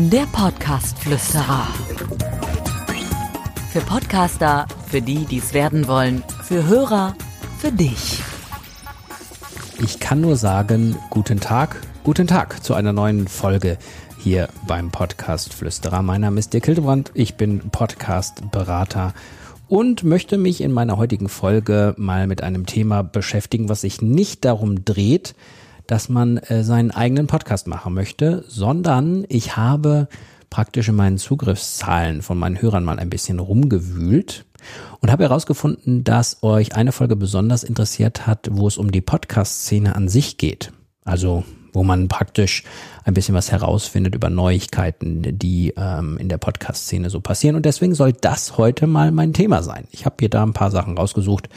Der Podcast-Flüsterer. Für Podcaster, für die, die es werden wollen, für Hörer, für dich. Ich kann nur sagen, guten Tag, guten Tag zu einer neuen Folge hier beim Podcast Flüsterer. Mein Name ist Dirk Hildebrand, ich bin Podcast-Berater und möchte mich in meiner heutigen Folge mal mit einem Thema beschäftigen, was sich nicht darum dreht, dass man äh, seinen eigenen Podcast machen möchte, sondern ich habe praktisch in meinen Zugriffszahlen von meinen Hörern mal ein bisschen rumgewühlt und habe herausgefunden, dass euch eine Folge besonders interessiert hat, wo es um die Podcast-Szene an sich geht. Also wo man praktisch ein bisschen was herausfindet über Neuigkeiten, die ähm, in der Podcast-Szene so passieren. Und deswegen soll das heute mal mein Thema sein. Ich habe hier da ein paar Sachen rausgesucht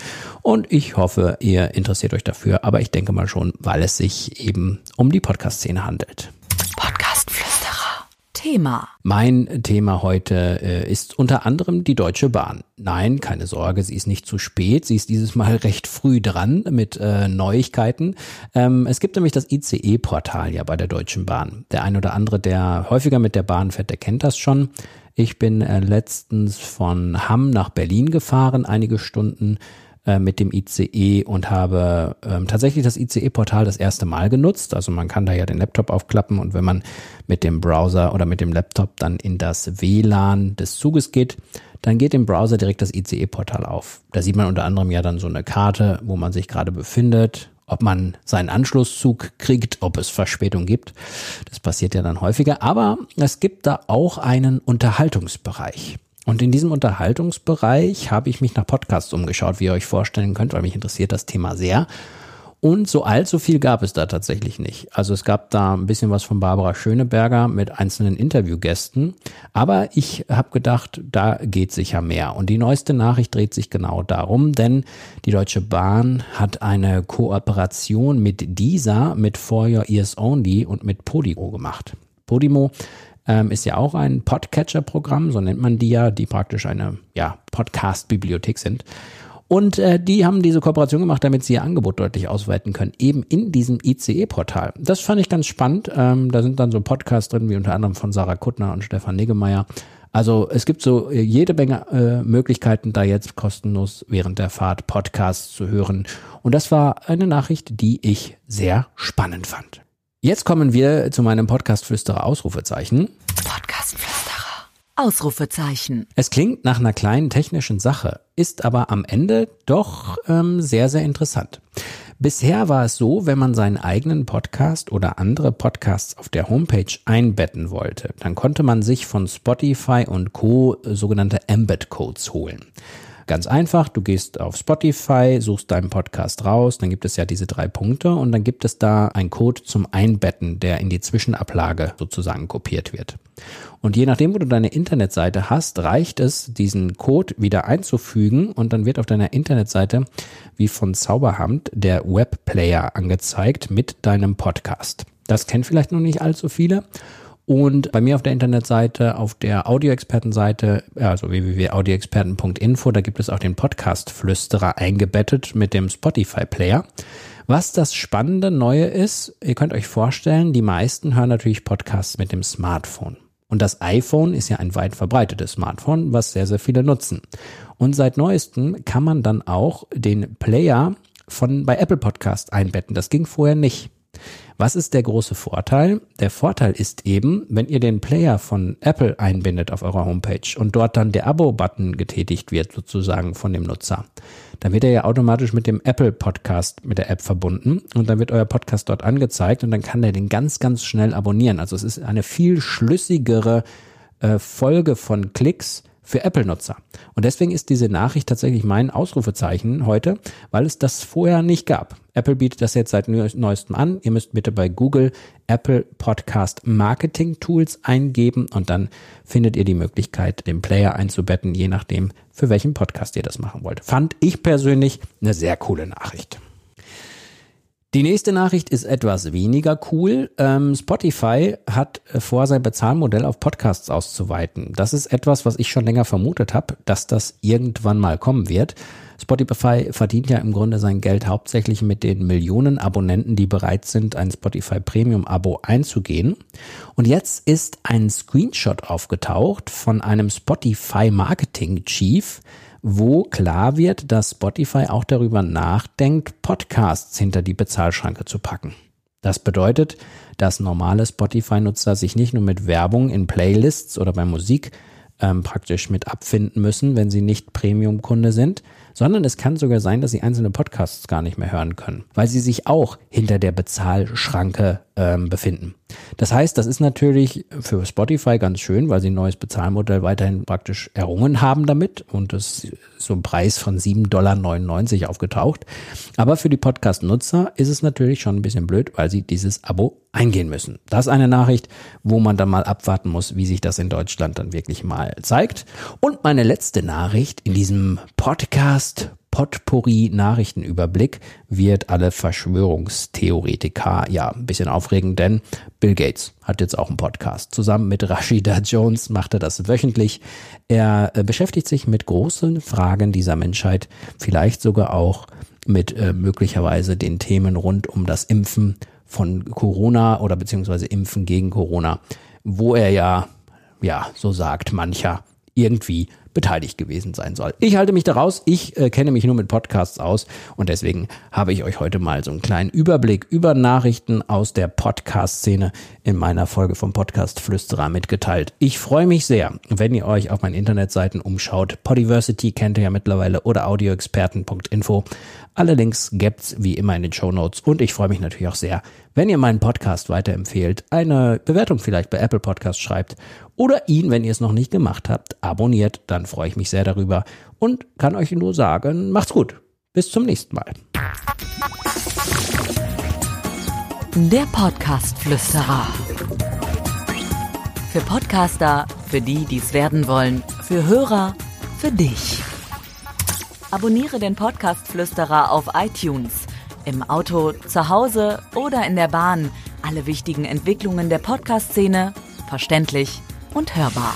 und ich hoffe, ihr interessiert euch dafür. Aber ich denke mal schon, weil es sich eben um die Podcast-Szene handelt. Thema. Mein Thema heute äh, ist unter anderem die Deutsche Bahn. Nein, keine Sorge, sie ist nicht zu spät. Sie ist dieses Mal recht früh dran mit äh, Neuigkeiten. Ähm, es gibt nämlich das ICE-Portal ja bei der Deutschen Bahn. Der ein oder andere, der häufiger mit der Bahn fährt, der kennt das schon. Ich bin äh, letztens von Hamm nach Berlin gefahren, einige Stunden äh, mit dem ICE und habe ähm, tatsächlich das ICE-Portal das erste Mal genutzt. Also man kann da ja den Laptop aufklappen und wenn man mit dem Browser oder mit dem Laptop dann in das WLAN des Zuges geht, dann geht im Browser direkt das ICE-Portal auf. Da sieht man unter anderem ja dann so eine Karte, wo man sich gerade befindet, ob man seinen Anschlusszug kriegt, ob es Verspätung gibt. Das passiert ja dann häufiger. Aber es gibt da auch einen Unterhaltungsbereich. Und in diesem Unterhaltungsbereich habe ich mich nach Podcasts umgeschaut, wie ihr euch vorstellen könnt, weil mich interessiert das Thema sehr. Und so allzu viel gab es da tatsächlich nicht. Also es gab da ein bisschen was von Barbara Schöneberger mit einzelnen Interviewgästen. Aber ich habe gedacht, da geht sicher mehr. Und die neueste Nachricht dreht sich genau darum, denn die Deutsche Bahn hat eine Kooperation mit dieser, mit For Your Ears Only und mit Podimo gemacht. Podimo ähm, ist ja auch ein Podcatcher-Programm, so nennt man die ja, die praktisch eine ja, Podcast-Bibliothek sind. Und äh, die haben diese Kooperation gemacht, damit sie ihr Angebot deutlich ausweiten können, eben in diesem ICE-Portal. Das fand ich ganz spannend. Ähm, da sind dann so Podcasts drin, wie unter anderem von Sarah Kuttner und Stefan Niggemeier. Also es gibt so äh, jede Menge äh, Möglichkeiten, da jetzt kostenlos während der Fahrt Podcasts zu hören. Und das war eine Nachricht, die ich sehr spannend fand. Jetzt kommen wir zu meinem Podcast-Flüsterer Ausrufezeichen. Podcast-Flüsterer Ausrufezeichen. Es klingt nach einer kleinen technischen Sache, ist aber am Ende doch ähm, sehr, sehr interessant. Bisher war es so, wenn man seinen eigenen Podcast oder andere Podcasts auf der Homepage einbetten wollte, dann konnte man sich von Spotify und Co. sogenannte Embed-Codes holen. Ganz einfach, du gehst auf Spotify, suchst deinen Podcast raus, dann gibt es ja diese drei Punkte und dann gibt es da einen Code zum Einbetten, der in die Zwischenablage sozusagen kopiert wird. Und je nachdem, wo du deine Internetseite hast, reicht es, diesen Code wieder einzufügen und dann wird auf deiner Internetseite wie von Zauberhand der Webplayer angezeigt mit deinem Podcast. Das kennen vielleicht noch nicht allzu viele. Und bei mir auf der Internetseite, auf der Audioexpertenseite, also www.audioexperten.info, da gibt es auch den Podcast Flüsterer eingebettet mit dem Spotify Player. Was das spannende Neue ist, ihr könnt euch vorstellen, die meisten hören natürlich Podcasts mit dem Smartphone. Und das iPhone ist ja ein weit verbreitetes Smartphone, was sehr, sehr viele nutzen. Und seit neuestem kann man dann auch den Player von bei Apple Podcast einbetten. Das ging vorher nicht. Was ist der große Vorteil? Der Vorteil ist eben, wenn ihr den Player von Apple einbindet auf eurer Homepage und dort dann der Abo-Button getätigt wird, sozusagen von dem Nutzer, dann wird er ja automatisch mit dem Apple Podcast mit der App verbunden und dann wird euer Podcast dort angezeigt und dann kann er den ganz, ganz schnell abonnieren. Also es ist eine viel schlüssigere äh, Folge von Klicks, für Apple-Nutzer. Und deswegen ist diese Nachricht tatsächlich mein Ausrufezeichen heute, weil es das vorher nicht gab. Apple bietet das jetzt seit neuestem an. Ihr müsst bitte bei Google Apple Podcast Marketing Tools eingeben und dann findet ihr die Möglichkeit, den Player einzubetten, je nachdem, für welchen Podcast ihr das machen wollt. Fand ich persönlich eine sehr coole Nachricht. Die nächste Nachricht ist etwas weniger cool. Ähm, Spotify hat äh, vor, sein Bezahlmodell auf Podcasts auszuweiten. Das ist etwas, was ich schon länger vermutet habe, dass das irgendwann mal kommen wird. Spotify verdient ja im Grunde sein Geld hauptsächlich mit den Millionen Abonnenten, die bereit sind, ein Spotify Premium Abo einzugehen. Und jetzt ist ein Screenshot aufgetaucht von einem Spotify Marketing Chief, wo klar wird, dass Spotify auch darüber nachdenkt, Podcasts hinter die Bezahlschranke zu packen. Das bedeutet, dass normale Spotify-Nutzer sich nicht nur mit Werbung in Playlists oder bei Musik ähm, praktisch mit abfinden müssen, wenn sie nicht Premium-Kunde sind, sondern es kann sogar sein, dass sie einzelne Podcasts gar nicht mehr hören können, weil sie sich auch hinter der Bezahlschranke ähm, befinden. Das heißt, das ist natürlich für Spotify ganz schön, weil sie ein neues Bezahlmodell weiterhin praktisch errungen haben damit und es ist so ein Preis von 7,99 Dollar aufgetaucht. Aber für die Podcast-Nutzer ist es natürlich schon ein bisschen blöd, weil sie dieses Abo eingehen müssen. Das ist eine Nachricht, wo man dann mal abwarten muss, wie sich das in Deutschland dann wirklich mal zeigt. Und meine letzte Nachricht in diesem Podcast Potpourri Nachrichtenüberblick wird alle Verschwörungstheoretiker ja ein bisschen aufregen, denn Bill Gates hat jetzt auch einen Podcast. Zusammen mit Rashida Jones macht er das wöchentlich. Er äh, beschäftigt sich mit großen Fragen dieser Menschheit, vielleicht sogar auch mit äh, möglicherweise den Themen rund um das Impfen von Corona oder beziehungsweise Impfen gegen Corona, wo er ja, ja, so sagt mancher, irgendwie beteiligt gewesen sein soll. Ich halte mich daraus, ich äh, kenne mich nur mit Podcasts aus und deswegen habe ich euch heute mal so einen kleinen Überblick über Nachrichten aus der Podcast-Szene in meiner Folge vom Podcast Flüsterer mitgeteilt. Ich freue mich sehr, wenn ihr euch auf meinen Internetseiten umschaut. Podiversity kennt ihr ja mittlerweile oder audioexperten.info. Alle Links gibt's wie immer in den Show Notes und ich freue mich natürlich auch sehr, wenn ihr meinen Podcast weiterempfehlt, eine Bewertung vielleicht bei Apple Podcast schreibt oder ihn, wenn ihr es noch nicht gemacht habt, abonniert, dann freue ich mich sehr darüber und kann euch nur sagen, macht's gut. Bis zum nächsten Mal. Der Podcast Flüsterer. Für Podcaster, für die, die es werden wollen, für Hörer, für dich. Abonniere den Podcast Flüsterer auf iTunes. Im Auto, zu Hause oder in der Bahn. Alle wichtigen Entwicklungen der Podcast-Szene verständlich und hörbar.